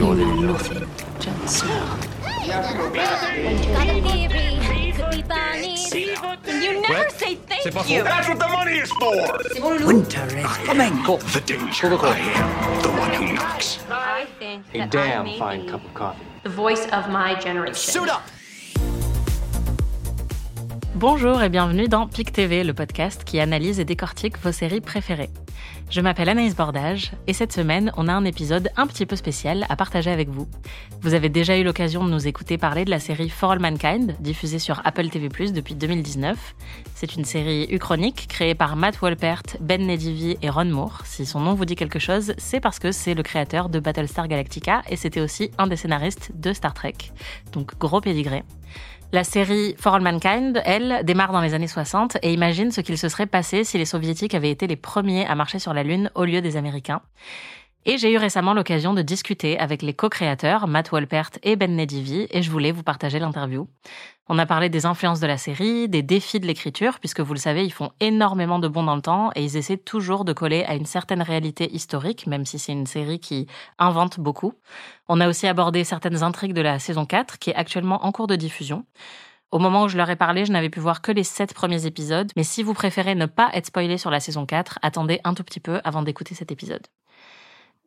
You know nothing, Jon Snow. You never say thank you. That's what the money is for! Winter is coming. The danger. I am the one who knocks. I think A that damn I may fine be cup of coffee. the voice of my generation. Suit up! Bonjour et bienvenue dans PIC TV, le podcast qui analyse et décortique vos séries préférées. Je m'appelle Anaïs Bordage et cette semaine, on a un épisode un petit peu spécial à partager avec vous. Vous avez déjà eu l'occasion de nous écouter parler de la série For All Mankind, diffusée sur Apple TV+, depuis 2019. C'est une série uchronique créée par Matt Wolpert, Ben Nedivi et Ron Moore. Si son nom vous dit quelque chose, c'est parce que c'est le créateur de Battlestar Galactica et c'était aussi un des scénaristes de Star Trek. Donc gros pédigré. La série For All Mankind, elle, démarre dans les années 60 et imagine ce qu'il se serait passé si les soviétiques avaient été les premiers à marcher sur la Lune au lieu des Américains. Et j'ai eu récemment l'occasion de discuter avec les co-créateurs, Matt Wolpert et Ben Nedivi, et je voulais vous partager l'interview. On a parlé des influences de la série, des défis de l'écriture, puisque vous le savez, ils font énormément de bons dans le temps et ils essaient toujours de coller à une certaine réalité historique, même si c'est une série qui invente beaucoup. On a aussi abordé certaines intrigues de la saison 4, qui est actuellement en cours de diffusion. Au moment où je leur ai parlé, je n'avais pu voir que les sept premiers épisodes, mais si vous préférez ne pas être spoilé sur la saison 4, attendez un tout petit peu avant d'écouter cet épisode.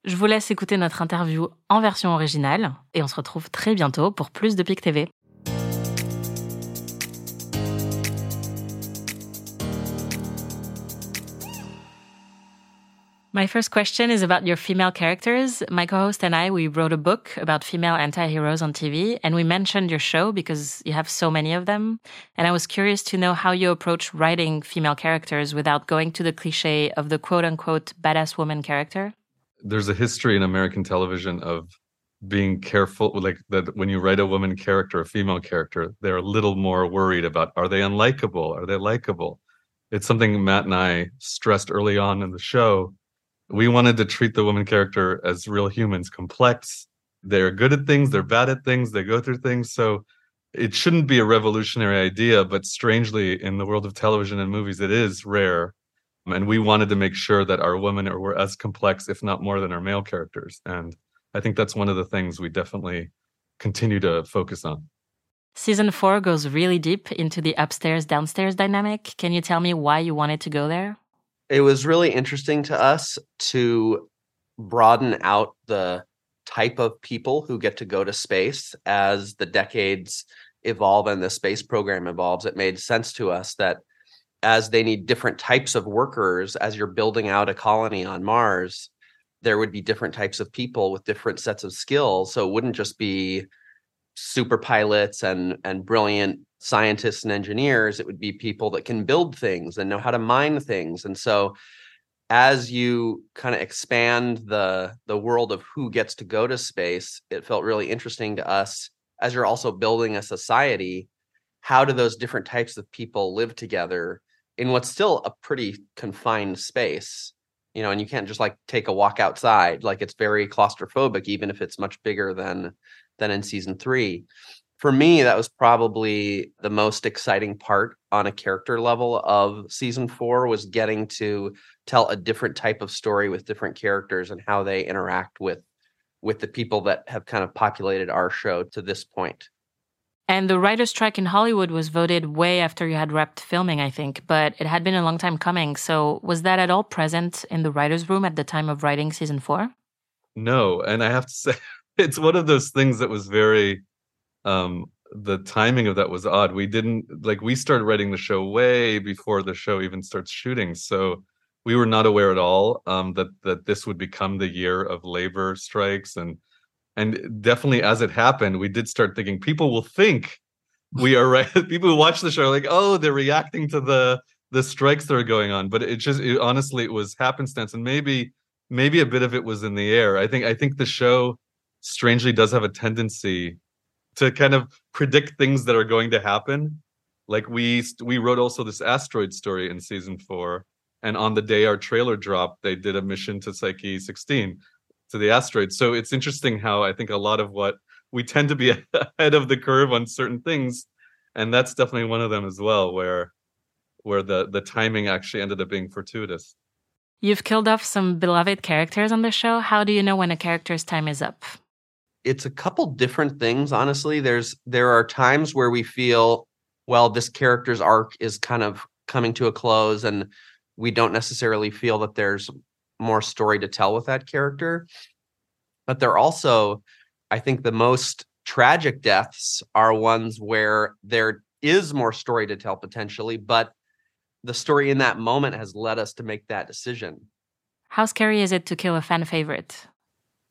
Je vous laisse écouter notre interview en version originale et on se retrouve très bientôt pour plus de PIC TV. My first question is about your female characters. My co-host and I, we wrote a book about female anti-heroes on TV and we mentioned your show because you have so many of them. And I was curious to know how you approach writing female characters without going to the cliche of the quote unquote badass woman character. There's a history in American television of being careful, like that when you write a woman character, a female character, they're a little more worried about are they unlikable? Are they likable? It's something Matt and I stressed early on in the show. We wanted to treat the woman character as real humans, complex. They're good at things, they're bad at things, they go through things. So it shouldn't be a revolutionary idea, but strangely, in the world of television and movies, it is rare and we wanted to make sure that our women are, were as complex if not more than our male characters and i think that's one of the things we definitely continue to focus on Season 4 goes really deep into the upstairs downstairs dynamic. Can you tell me why you wanted to go there? it was really interesting to us to broaden out the type of people who get to go to space as the decades evolve and the space program evolves it made sense to us that as they need different types of workers as you're building out a colony on mars there would be different types of people with different sets of skills. So it wouldn't just be super pilots and and brilliant scientists and engineers. It would be people that can build things and know how to mine things. And so as you kind of expand the the world of who gets to go to space it felt really interesting to us as you're also building a society how do those different types of people live together in what's still a pretty confined space you know and you can't just like take a walk outside like it's very claustrophobic even if it's much bigger than than in season 3 for me that was probably the most exciting part on a character level of season 4 was getting to tell a different type of story with different characters and how they interact with with the people that have kind of populated our show to this point And the writer's strike in Hollywood was voted way after you had wrapped filming, I think, but it had been a long time coming. So was that at all present in the writer's room at the time of writing season four? no and i have to say it's one of those things that was very um the timing of that was odd we didn't like we started writing the show way before the show even starts shooting so we were not aware at all um that that this would become the year of labor strikes and and definitely as it happened we did start thinking people will think we are right. People who watch the show are like oh they're reacting to the the strikes that are going on. But it just it, honestly it was happenstance and maybe maybe a bit of it was in the air. I think i think the show strangely does have a tendency to kind of predict things that are going to happen. Like we we wrote also this asteroid story in season 4 and on the day our trailer dropped they did a mission to Psyche 16 to the asteroid so it's interesting how i think a lot of what we tend to be ahead of the curve on certain things and that's definitely one of them as well where where the the timing actually ended up being fortuitous You've killed off some beloved characters on the show. How do you know when a character's time is up? it's a couple different things honestly there's there are times where we feel well this character's arc is kind of coming to a close and we don't necessarily feel that there's more story to tell with that character but they're also i think the most tragic deaths are ones where there is more story to tell potentially but the story in that moment has led us to make that decision How scary is it to kill a fan favorite?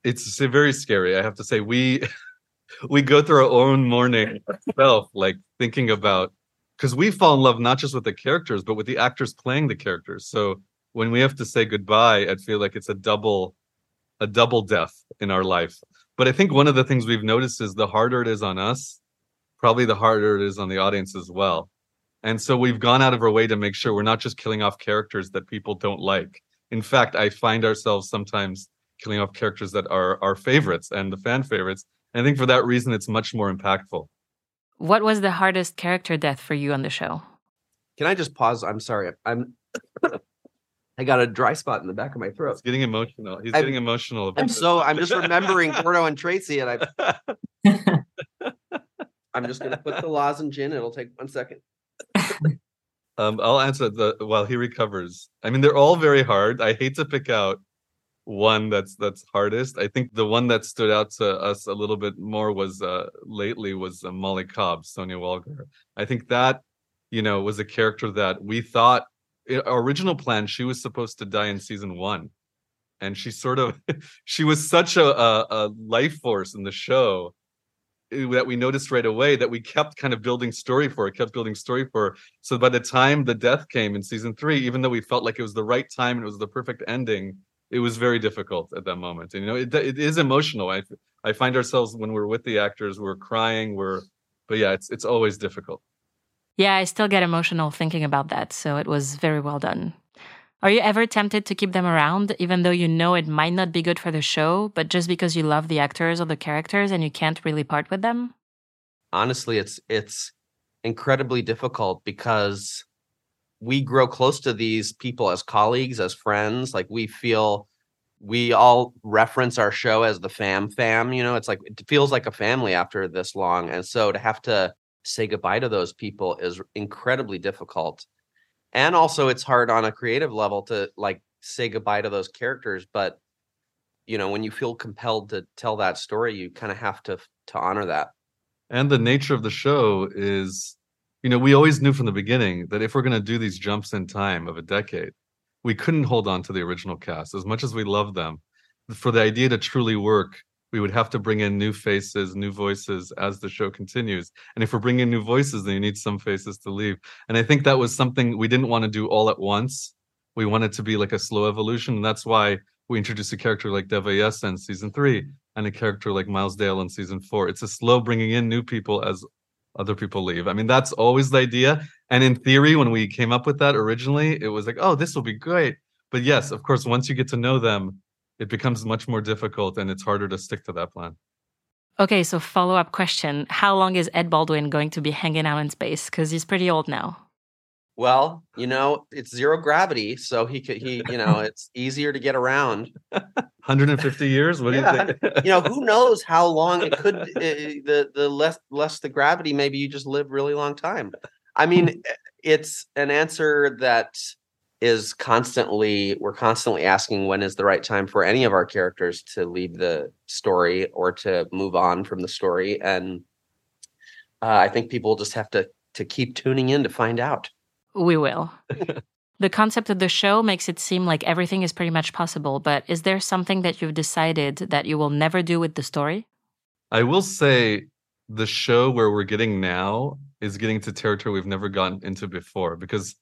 it's very scary. I have to say, we we go through our own mourning ourselves, like thinking about because we fall in love not just with the characters, but with the actors playing the characters. So when we have to say goodbye, I feel like it's a double a double death in our life. But I think one of the things we've noticed is the harder it is on us, probably the harder it is on the audience as well. And so we've gone out of our way to make sure we're not just killing off characters that people don't like. In fact, I find ourselves sometimes killing off characters that are our favorites and the fan favorites. And I think for that reason, it's much more impactful. What was the hardest character death for you on the show? can i just pause i'm sorry i'm i got a dry spot in the back of my throat It's getting emotional. He's I'm- getting emotional. about i'm so i'm just remembering Gordo and tracy and i i'm just going to put the lozenge in it'll take one second Um, I'll answer the while he recovers. I mean, they're all very hard. I hate to pick out one that's that's hardest. I think the one that stood out to us a little bit more was uh lately was uh, Molly Cobb, Sonya Walger. I think that you know was a character that we thought original plan she was supposed to die in season one, and she sort of she was such a, a, a life force in the show that we noticed right away that we kept kind of building story for it, kept building story for her. So by the time the death came in season three, even though we felt like it was the right time and it was the perfect ending, it was very difficult at that moment. And you know, it it is emotional. I I find ourselves when we're with the actors, we're crying, we're but yeah, it's it's always difficult. Yeah, I still get emotional thinking about that, so it was very well done. Are you ever tempted to keep them around, even though you know it might not be good for the show, but just because you love the actors or the characters and you can't really part with them? honestly it's it's incredibly difficult because we grow close to these people as colleagues as friends like we feel we all reference our show as the fam fam you know it's like it feels like a family after this long and so to have to say goodbye to those people is incredibly difficult and also it's hard on a creative level to like say goodbye to those characters but you know when you feel compelled to tell that story you kind of have to to honor that And the nature of the show is, you know, we always knew from the beginning that if we're going to do these jumps in time of a decade, we couldn't hold on to the original cast as much as we love them. For the idea to truly work, we would have to bring in new faces, new voices as the show continues. And if we're bringing new voices, then you need some faces to leave. And I think that was something we didn't want to do all at once. We wanted to be like a slow evolution. And that's why we introduced a character like Deva in season three and a character like Miles Dale in season four. It's a slow bringing in new people as other people leave. I mean, that's always the idea. And in theory, when we came up with that originally, it was like, oh, this will be great. But yes, of course, once you get to know them, it becomes much more difficult and it's harder to stick to that plan. Okay, so follow up question How long is Ed Baldwin going to be hanging out in space? Because he's pretty old now. Well, you know, it's zero gravity, so he could he, you know, it's easier to get around. 150 years? What do you think? You know, who knows how long it could uh, the the less less the gravity, maybe you just live really long time. I mean, eh, it's an answer that is constantly we're constantly asking when is the right time for any of our characters to leave the story or to move on from the story and uh, I think people just have to to keep tuning in to find out. We will. the concept of the show makes it seem like everything is pretty much possible, but is there something that you've decided that you will never do with the story? I will say the show where we're getting now is getting to territory we've never gotten into before because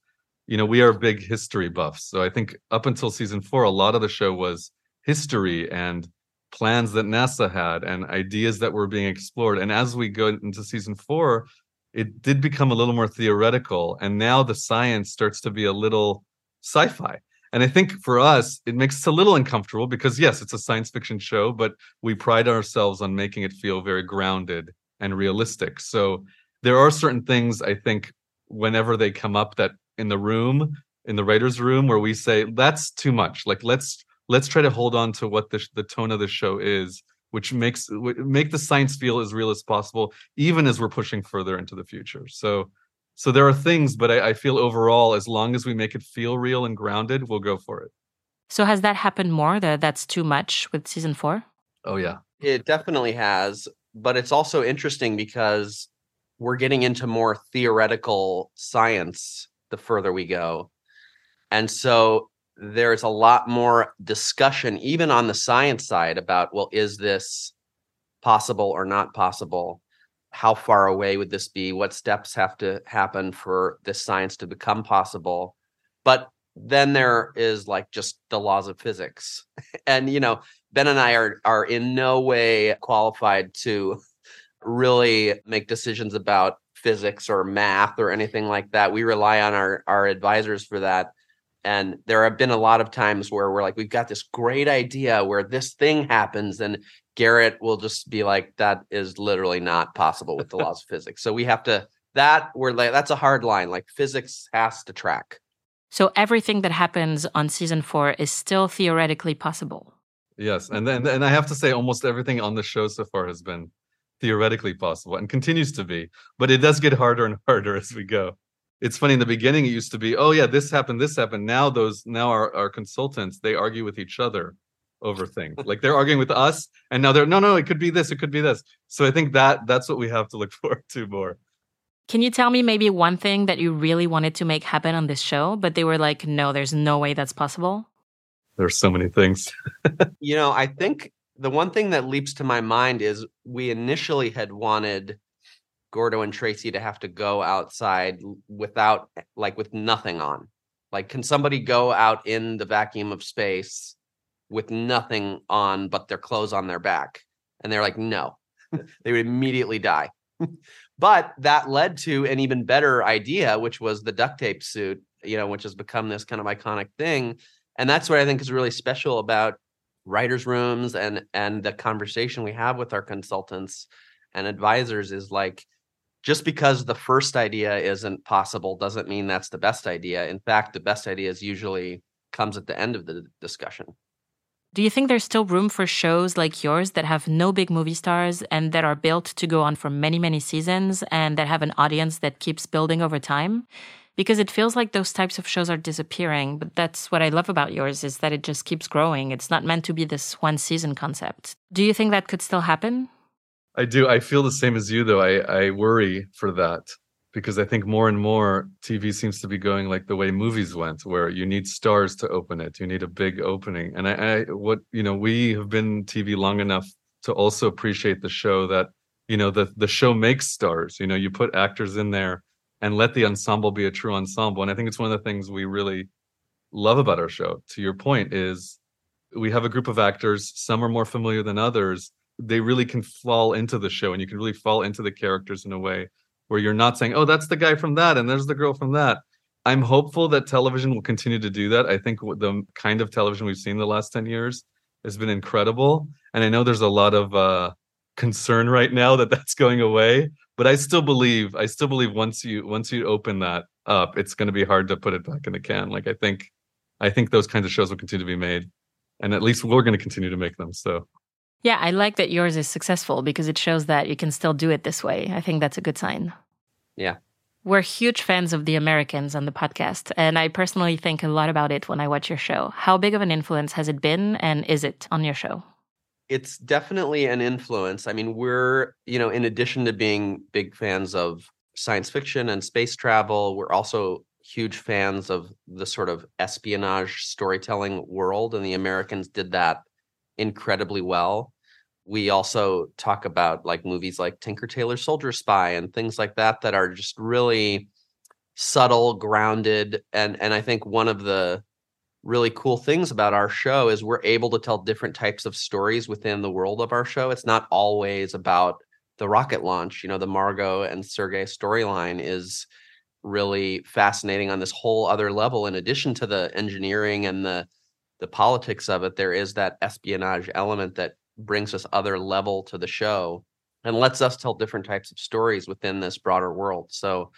you know we are big history buffs. So i think up until season four a lot of the show was history and plans that nasa had and ideas that were being explored. And as we go into season four it did become a little more theoretical and now the science starts to be a little sci-fi. And i think for us it makes us a little uncomfortable because yes it's a science fiction show but we pride ourselves on making it feel very grounded and realistic. So there are certain things i think whenever they come up that in the room in the writers room where we say that's too much like let's let's try to hold on to what the, the tone of the show is which makes make the science feel as real as possible, even as we're pushing further into the future. So, so there are things, but I, I feel overall, as long as we make it feel real and grounded, we'll go for it. So has that happened more? That that's too much with season four? Oh yeah, it definitely has. But it's also interesting because we're getting into more theoretical science the further we go. And so there's a lot more discussion, even on the science side, about well, is this possible or not possible? How far away would this be? What steps have to happen for this science to become possible? But then there is like just the laws of physics. and you know, Ben and I are are in no way qualified to really make decisions about physics or math or anything like that. We rely on our our advisors for that. And there have been a lot of times where we're like, we've got this great idea where this thing happens, and Garrett will just be like, that is literally not possible with the laws of physics. So we have to that we're like that's a hard line. Like physics has to track. So everything that happens on season four is still theoretically possible. Yes, and then and I have to say, almost everything on the show so far has been theoretically possible and continues to be, but it does get harder and harder as we go. It's funny in the beginning it used to be, oh yeah, this happened, this happened. Now those now our, our consultants they argue with each other over things. like they're arguing with us, and now they're no, no, it could be this, it could be this. So I think that that's what we have to look forward to more. Can you tell me maybe one thing that you really wanted to make happen on this show, but they were like, no, there's no way that's possible? There's so many things. you know, I think the one thing that leaps to my mind is we initially had wanted Gordo and Tracy to have to go outside without eh, like with nothing on. Like, can somebody go out in the vacuum of space with nothing on but their clothes on their back? And they're like, no, they would immediately die. but that led to an even better idea, which was the duct tape suit, you know, which has become this kind of iconic thing. And that's what I think is really special about writers rooms and and the conversation we have with our consultants and advisors is like just because the first idea isn't possible doesn't mean that's the best idea in fact the best ideas usually comes at the end of the discussion do you think there's still room for shows like yours that have no big movie stars and that are built to go on for many, many seasons and that have an audience that keeps building over time? Because it feels like those types of shows are disappearing but that's what i love about yours is that it just keeps growing. It's not meant to be this one season concept. Do you think that could still happen? I do. I feel the same as you though. I i worry for that because i think more and more tv seems to be going like the way movies went where you need stars to open it you need a big opening. And i, I what you know we have been tv long enough to also appreciate the show that you know the the show makes stars. You know you put actors in there and let the ensemble be a true ensemble. And I think it's one of the things we really love about our show. To your point, is we have a group of actors. Some are more familiar than others. They really can fall into the show, and you can really fall into the characters in a way where you're not saying, "Oh, that's the guy from that," and there's the girl from that. I'm hopeful that television will continue to do that. I think the kind of television we've seen the last 10 years has been incredible. And I know there's a lot of uh, concern right now that that's going away but I still believe I still believe once you once you open that up, it's going to be hard to put it back in the can. Like I think I think those kinds of shows will continue to be made, and at least we're going to continue to make them. So. Yeah, I like that yours is successful because it shows that you can still do it this way. I think that's a good sign. Yeah. We're huge fans of The Americans on the podcast, and I personally think a lot about it when I watch your show. How big of an influence has it been, and is it on your show? It's definitely an influence. I mean, we're, you know, in addition to being big fans of science fiction and space travel, we're also huge fans of the sort of espionage storytelling world. And the Americans did that incredibly well. We also talk about like movies like Tinker Tailor Soldier Spy and things like that that are just really subtle, grounded. And and I think one of the really cool things about our show is we're able to tell different types of stories within the world of our show. It's not always about the rocket launch. You know, the Margot and Sergei storyline is really fascinating on this whole other level. In addition to the engineering and the the politics of it, there is that espionage element that brings us other level to the show and lets us tell different types of stories within this broader world. So,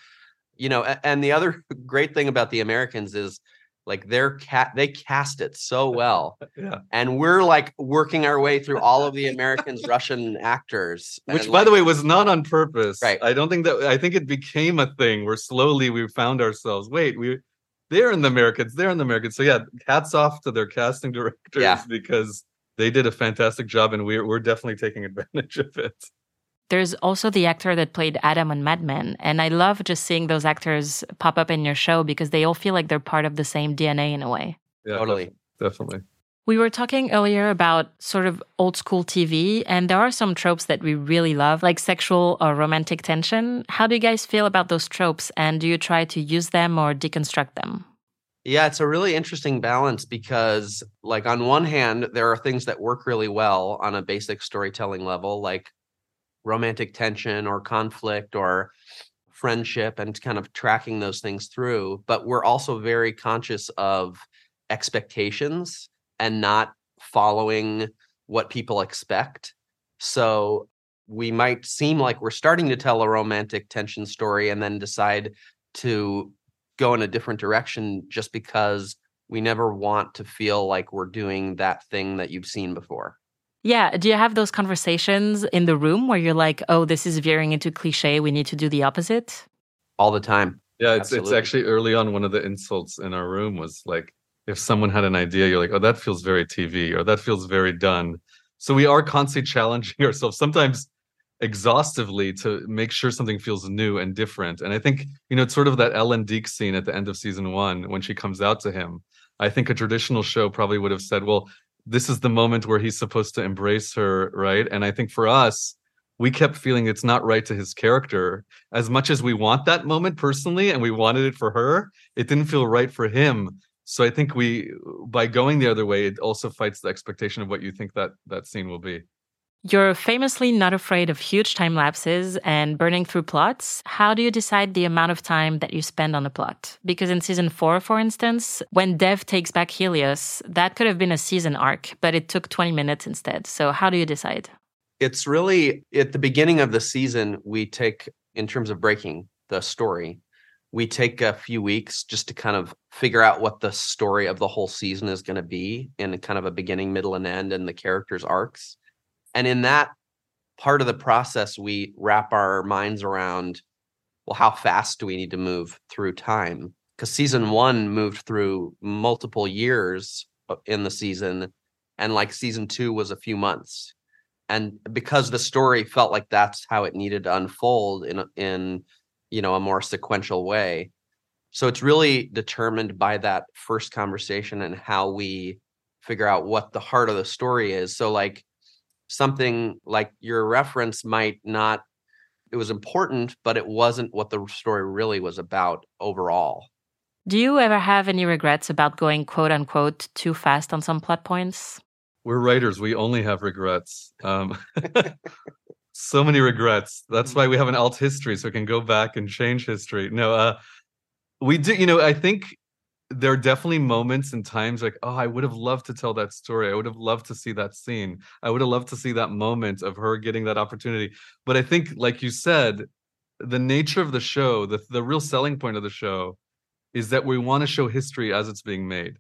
you know, and the other great thing about the Americans is Like they're cat they cast it so well. Yeah. And we're like working our way through all of the Americans Russian actors. Which, by like, the way, was not on purpose. Right. I don't think that. I think it became a thing where slowly we found ourselves. Wait, we they're in the Americans. They're in the Americans. So yeah, hats off to their casting directors Yeah. because they did a fantastic job, and we're we're definitely taking advantage of it. There's also the actor that played Adam on Mad Men. And I love just seeing those actors pop up in your show because they all feel like they're part of the same DNA in a way. Yeah, Totally. definitely. We were talking earlier about sort of old school TV, and there are some tropes that we really love, like sexual or romantic tension. How do you guys feel about those tropes, and do you try to use them or deconstruct them? Yeah, it's a really interesting balance because, like, on one hand, there are things that work really well on a basic storytelling level, like romantic tension or conflict or friendship, and kind of tracking those things through. But we're also very conscious of expectations and not following what people expect. So we might seem like we're starting to tell a romantic tension story and then decide to go in a different direction just because we never want to feel like we're doing that thing that you've seen before. Yeah. Do you have those conversations in the room where you're like, oh, this is veering into cliche. We need to do the opposite? All the time. Yeah, it's Absolutely. it's actually early on. One of the insults in our room was like, if someone had an idea, you're like, oh, that feels very TV, or that feels very done. So we are constantly challenging ourselves, sometimes exhaustively, to make sure something feels new and different. And I think you know, it's sort of that Ellen Deke scene at the end of season one when she comes out to him. I think a traditional show probably would have said, well, this is the moment where he's supposed to embrace her, right? And I think for us, we kept feeling it's not right to his character. As much as we want that moment personally and we wanted it for her it didn't feel right for him. So i think we by going the other way it also fights the expectation of what you think that that scene will be You're famously not afraid of huge time lapses and burning through plots. How do you decide the amount of time that you spend on a plot? Because in season four, for instance, when Dev takes back Helios, that could have been a season arc, but it took 20 minutes instead. So, how do you decide? It's really at the beginning of the season, we take, in terms of breaking the story, we take a few weeks just to kind of figure out what the story of the whole season is going to be in kind of a beginning, middle, and end, and the characters' arcs. And in that part of the process, we wrap our minds around well, how fast do we need to move through time? Because season one moved through multiple years uh, in the season, and like season two was a few months. And because the story felt like that's how it needed to unfold in in you know a more sequential way, so it's really determined by that first conversation and how we figure out what the heart of the story is. So like something like your reference might not it was important, but it wasn't what the story really was about overall. Do you ever have any regrets about going quote unquote too fast on some plot points? we're writers we only have regrets um so many regrets that's why we have an alt history so we can go back and change history no uh we do you know i think there are definitely moments and times like oh i would have loved to tell that story. I would have loved to see that scene. I would have loved to see that moment of her getting that opportunity. But i think like you said the nature of the show the, the real selling point of the show is that we want to show history as it's being made.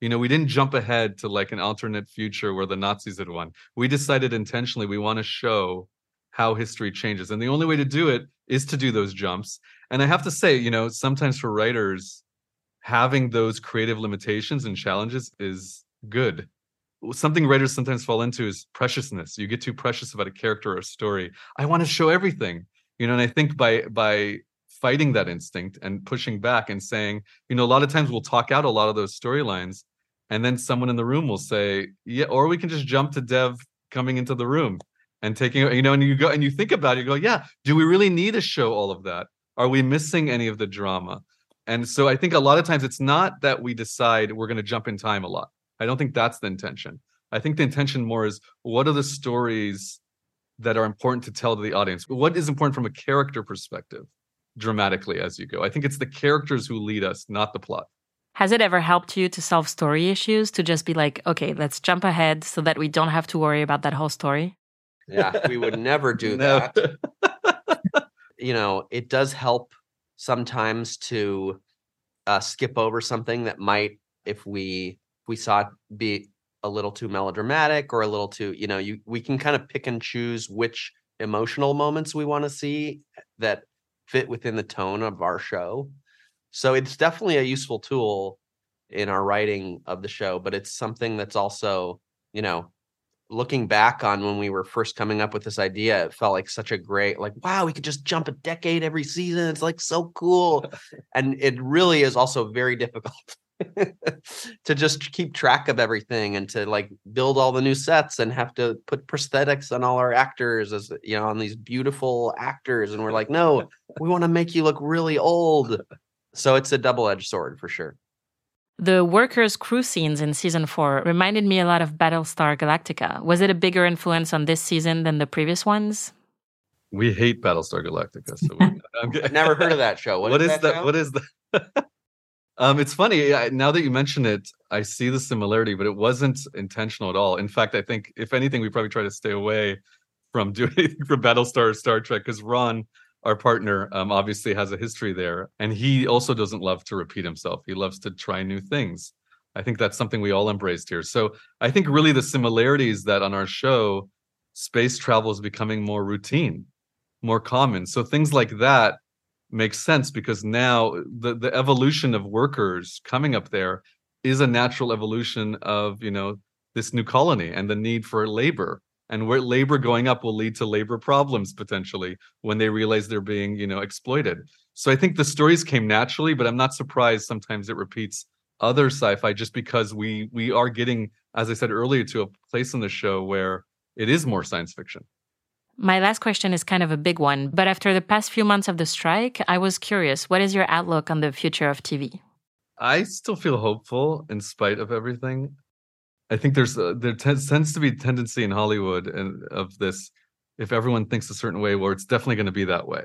You know we didn't jump ahead to like an alternate future where the nazis had won. We decided intentionally we want to show how history changes and the only way to do it is to do those jumps. And i have to say you know sometimes for writers having those creative limitations and challenges is good. Something writers sometimes fall into is preciousness. You get too precious about a character or a story. I want to show everything you know and i think by by fighting that instinct and pushing back and saying you know a lot of times we'll talk out a lot of those storylines and then someone in the room will say yeah or we can just jump to dev coming into the room and taking you know and you go and you think about it you go yeah do we really need to show all of that? Are we missing any of the drama and so i think a lot of times it's not that we decide we're going to jump in time a lot i don't think that's the intention i think the intention more is what are the stories that are important to tell to the audience what is important from a character perspective dramatically as you go i think it's the characters who lead us not the plot Has it ever helped you to solve story issues to just be like, okay, let's jump ahead so that we don't have to worry about that whole story? Yeah, we would never do No. that. You know, it does help sometimes to uh, skip over something that might if we we saw it be a little too melodramatic or a little too, you know, you we can kind of pick and choose which emotional moments we want to see that fit within the tone of our show. So it's definitely a useful tool in our writing of the show, but it's something that's also, you know, looking back on when we were first coming up with this idea, it felt like such a great, like, wow, we could just jump a decade every season. It's like so cool. and it really is also very difficult to just keep track of everything and to like build all the new sets and have to put prosthetics on all our actors as you know on these beautiful actors and we're like no we want to make you look really old so it's a double-edged sword for sure the workers' crew scenes in season four reminded me a lot of Battlestar Galactica. Was it a bigger influence on this season than the previous ones? We hate Battlestar Galactica. So we, I've never heard of that show. what, what is, is that? Show? What is that? um, it's funny. now that you mention it, I see the similarity, but it wasn't intentional at all. In fact, I think if anything, we probably try to stay away from doing anything for Battlestar or Star Trek because Ron our partner um, obviously has a history there and he also doesn't love to repeat himself. He loves to try new things. I think that's something we all embraced here. So i think really the similarities that on our show space travel is becoming more routine more common. So things like that make sense because now the, the evolution of workers coming up there is a natural evolution of you know this new colony and the need for labor and where labor going up will lead to labor problems potentially when they realize they're being you know exploited so i think the stories came naturally but i'm not surprised sometimes it repeats other sci-fi just because we we are getting as i said earlier to a place in the show where it is more science fiction my last question is kind of a big one, but after the past few months of the strike, I was curious what is your outlook on the future of TV? I still feel hopeful in spite of everything. I think there's a, there tends, tends to be tendency in Hollywood and of this if everyone thinks a certain way, well, it's definitely going to be that way.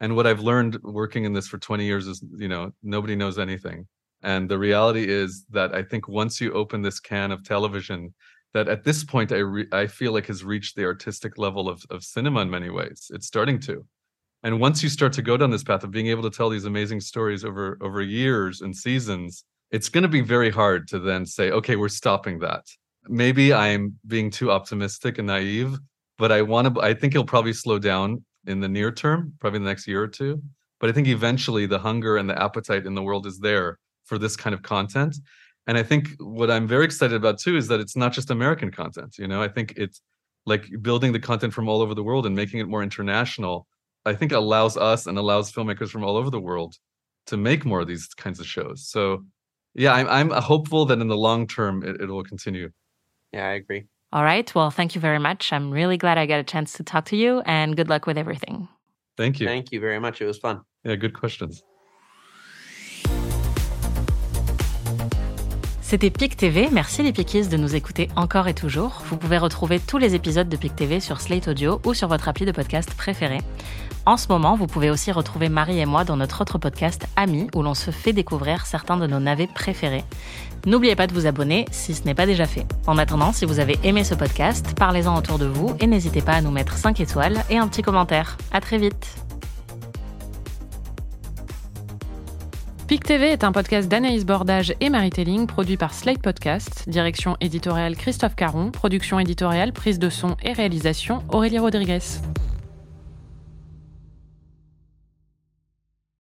And what I've learned working in this for 20 years is, you know, nobody knows anything. And the reality is that I think once you open this can of television, that at this point I re- I feel like has reached the artistic level of of cinema in many ways. It's starting to. And once you start to go down this path of being able to tell these amazing stories over over years and seasons, it's going to be very hard to then say, okay, we're stopping that. Maybe I'm being too optimistic and naive, but I want to, I think it'll probably slow down in the near term, probably the next year or two. But I think eventually the hunger and the appetite in the world is there for this kind of content. And I think what I'm very excited about too is that it's not just American content. You know, I think it's like building the content from all over the world and making it more international. I think allows us and allows filmmakers from all over the world to make more of these kinds of shows. So yeah, I'm, I'm uh, hopeful that in the long term it, it will continue. Yeah, I agree. All right. Well, thank you very much. I'm really glad I got a chance to talk to you and good luck with everything. Thank you. Thank you very much. It was fun. Yeah, good questions. C'était PIC TV. Merci les Piquistes de nous écouter encore et toujours. Vous pouvez retrouver tous les épisodes de PIC TV sur Slate Audio ou sur votre appli de podcast préféré. En ce moment, vous pouvez aussi retrouver Marie et moi dans notre autre podcast Amis, où l'on se fait découvrir certains de nos navets préférés. N'oubliez pas de vous abonner si ce n'est pas déjà fait. En attendant, si vous avez aimé ce podcast, parlez-en autour de vous et n'hésitez pas à nous mettre 5 étoiles et un petit commentaire. À très vite! PIC TV est un podcast d'Anaïs Bordage et Marie Telling, produit par Slate Podcast, direction éditoriale Christophe Caron, production éditoriale, prise de son et réalisation Aurélie Rodriguez.